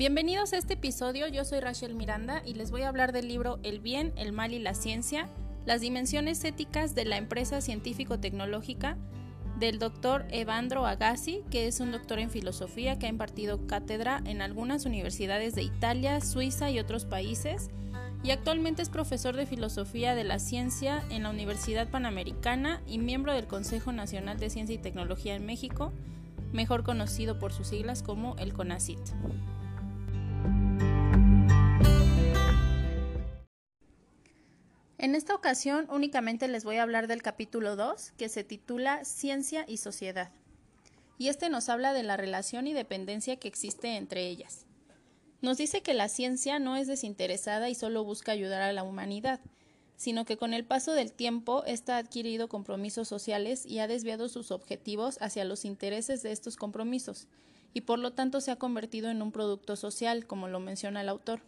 Bienvenidos a este episodio, yo soy Rachel Miranda y les voy a hablar del libro El bien, el mal y la ciencia, las dimensiones éticas de la empresa científico-tecnológica del doctor Evandro Agassi, que es un doctor en filosofía que ha impartido cátedra en algunas universidades de Italia, Suiza y otros países, y actualmente es profesor de filosofía de la ciencia en la Universidad Panamericana y miembro del Consejo Nacional de Ciencia y Tecnología en México, mejor conocido por sus siglas como el CONACIT. En esta ocasión únicamente les voy a hablar del capítulo 2, que se titula Ciencia y Sociedad. Y este nos habla de la relación y dependencia que existe entre ellas. Nos dice que la ciencia no es desinteresada y solo busca ayudar a la humanidad, sino que con el paso del tiempo ésta ha adquirido compromisos sociales y ha desviado sus objetivos hacia los intereses de estos compromisos, y por lo tanto se ha convertido en un producto social, como lo menciona el autor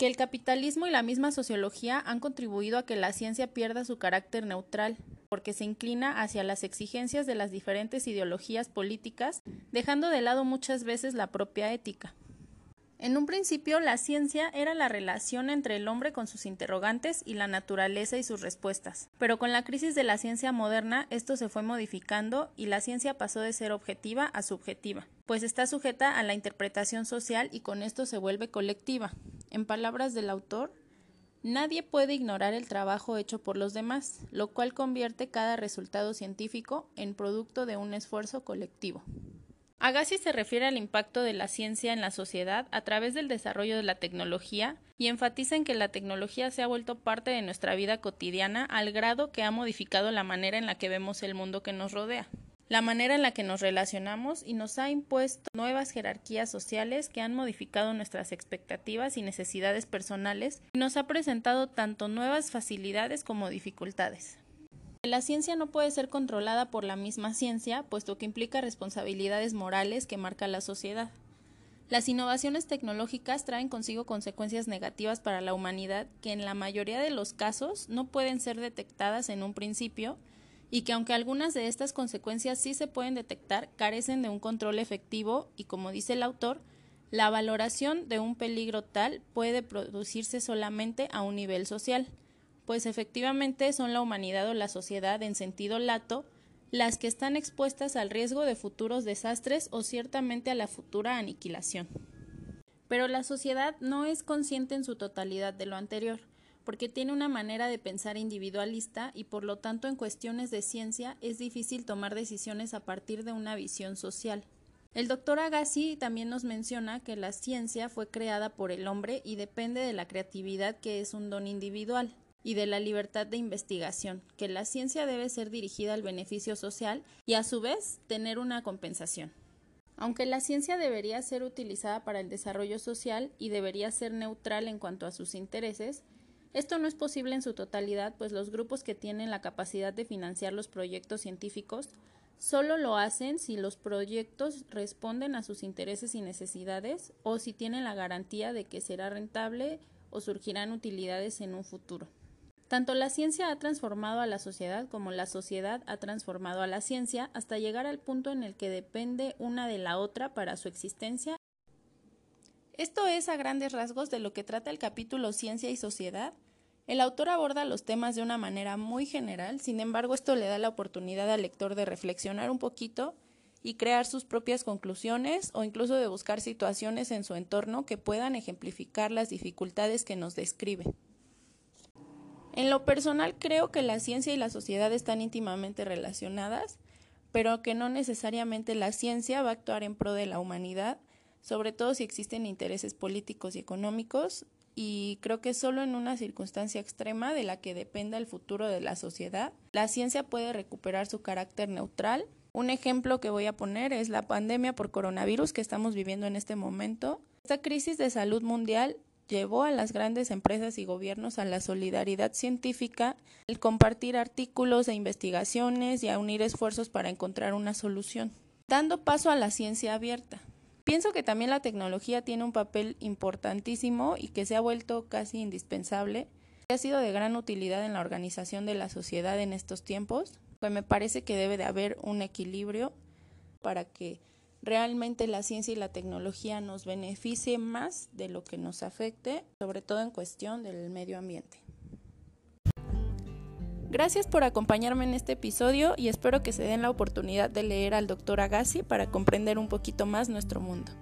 que el capitalismo y la misma sociología han contribuido a que la ciencia pierda su carácter neutral, porque se inclina hacia las exigencias de las diferentes ideologías políticas, dejando de lado muchas veces la propia ética. En un principio, la ciencia era la relación entre el hombre con sus interrogantes y la naturaleza y sus respuestas. Pero con la crisis de la ciencia moderna, esto se fue modificando y la ciencia pasó de ser objetiva a subjetiva, pues está sujeta a la interpretación social y con esto se vuelve colectiva. En palabras del autor, nadie puede ignorar el trabajo hecho por los demás, lo cual convierte cada resultado científico en producto de un esfuerzo colectivo. Agassi se refiere al impacto de la ciencia en la sociedad a través del desarrollo de la tecnología y enfatiza en que la tecnología se ha vuelto parte de nuestra vida cotidiana al grado que ha modificado la manera en la que vemos el mundo que nos rodea la manera en la que nos relacionamos y nos ha impuesto nuevas jerarquías sociales que han modificado nuestras expectativas y necesidades personales y nos ha presentado tanto nuevas facilidades como dificultades. La ciencia no puede ser controlada por la misma ciencia, puesto que implica responsabilidades morales que marca la sociedad. Las innovaciones tecnológicas traen consigo consecuencias negativas para la humanidad que en la mayoría de los casos no pueden ser detectadas en un principio y que aunque algunas de estas consecuencias sí se pueden detectar, carecen de un control efectivo y como dice el autor, la valoración de un peligro tal puede producirse solamente a un nivel social, pues efectivamente son la humanidad o la sociedad en sentido lato las que están expuestas al riesgo de futuros desastres o ciertamente a la futura aniquilación. Pero la sociedad no es consciente en su totalidad de lo anterior porque tiene una manera de pensar individualista y por lo tanto en cuestiones de ciencia es difícil tomar decisiones a partir de una visión social. El doctor Agassi también nos menciona que la ciencia fue creada por el hombre y depende de la creatividad que es un don individual y de la libertad de investigación, que la ciencia debe ser dirigida al beneficio social y a su vez tener una compensación. Aunque la ciencia debería ser utilizada para el desarrollo social y debería ser neutral en cuanto a sus intereses, esto no es posible en su totalidad, pues los grupos que tienen la capacidad de financiar los proyectos científicos solo lo hacen si los proyectos responden a sus intereses y necesidades o si tienen la garantía de que será rentable o surgirán utilidades en un futuro. Tanto la ciencia ha transformado a la sociedad como la sociedad ha transformado a la ciencia hasta llegar al punto en el que depende una de la otra para su existencia esto es a grandes rasgos de lo que trata el capítulo Ciencia y Sociedad. El autor aborda los temas de una manera muy general, sin embargo esto le da la oportunidad al lector de reflexionar un poquito y crear sus propias conclusiones o incluso de buscar situaciones en su entorno que puedan ejemplificar las dificultades que nos describe. En lo personal creo que la ciencia y la sociedad están íntimamente relacionadas, pero que no necesariamente la ciencia va a actuar en pro de la humanidad, sobre todo si existen intereses políticos y económicos, y creo que solo en una circunstancia extrema de la que dependa el futuro de la sociedad, la ciencia puede recuperar su carácter neutral. Un ejemplo que voy a poner es la pandemia por coronavirus que estamos viviendo en este momento. Esta crisis de salud mundial llevó a las grandes empresas y gobiernos a la solidaridad científica, el compartir artículos e investigaciones y a unir esfuerzos para encontrar una solución, dando paso a la ciencia abierta. Pienso que también la tecnología tiene un papel importantísimo y que se ha vuelto casi indispensable. Ha sido de gran utilidad en la organización de la sociedad en estos tiempos, pues me parece que debe de haber un equilibrio para que realmente la ciencia y la tecnología nos beneficie más de lo que nos afecte, sobre todo en cuestión del medio ambiente. Gracias por acompañarme en este episodio y espero que se den la oportunidad de leer al doctor Agassi para comprender un poquito más nuestro mundo.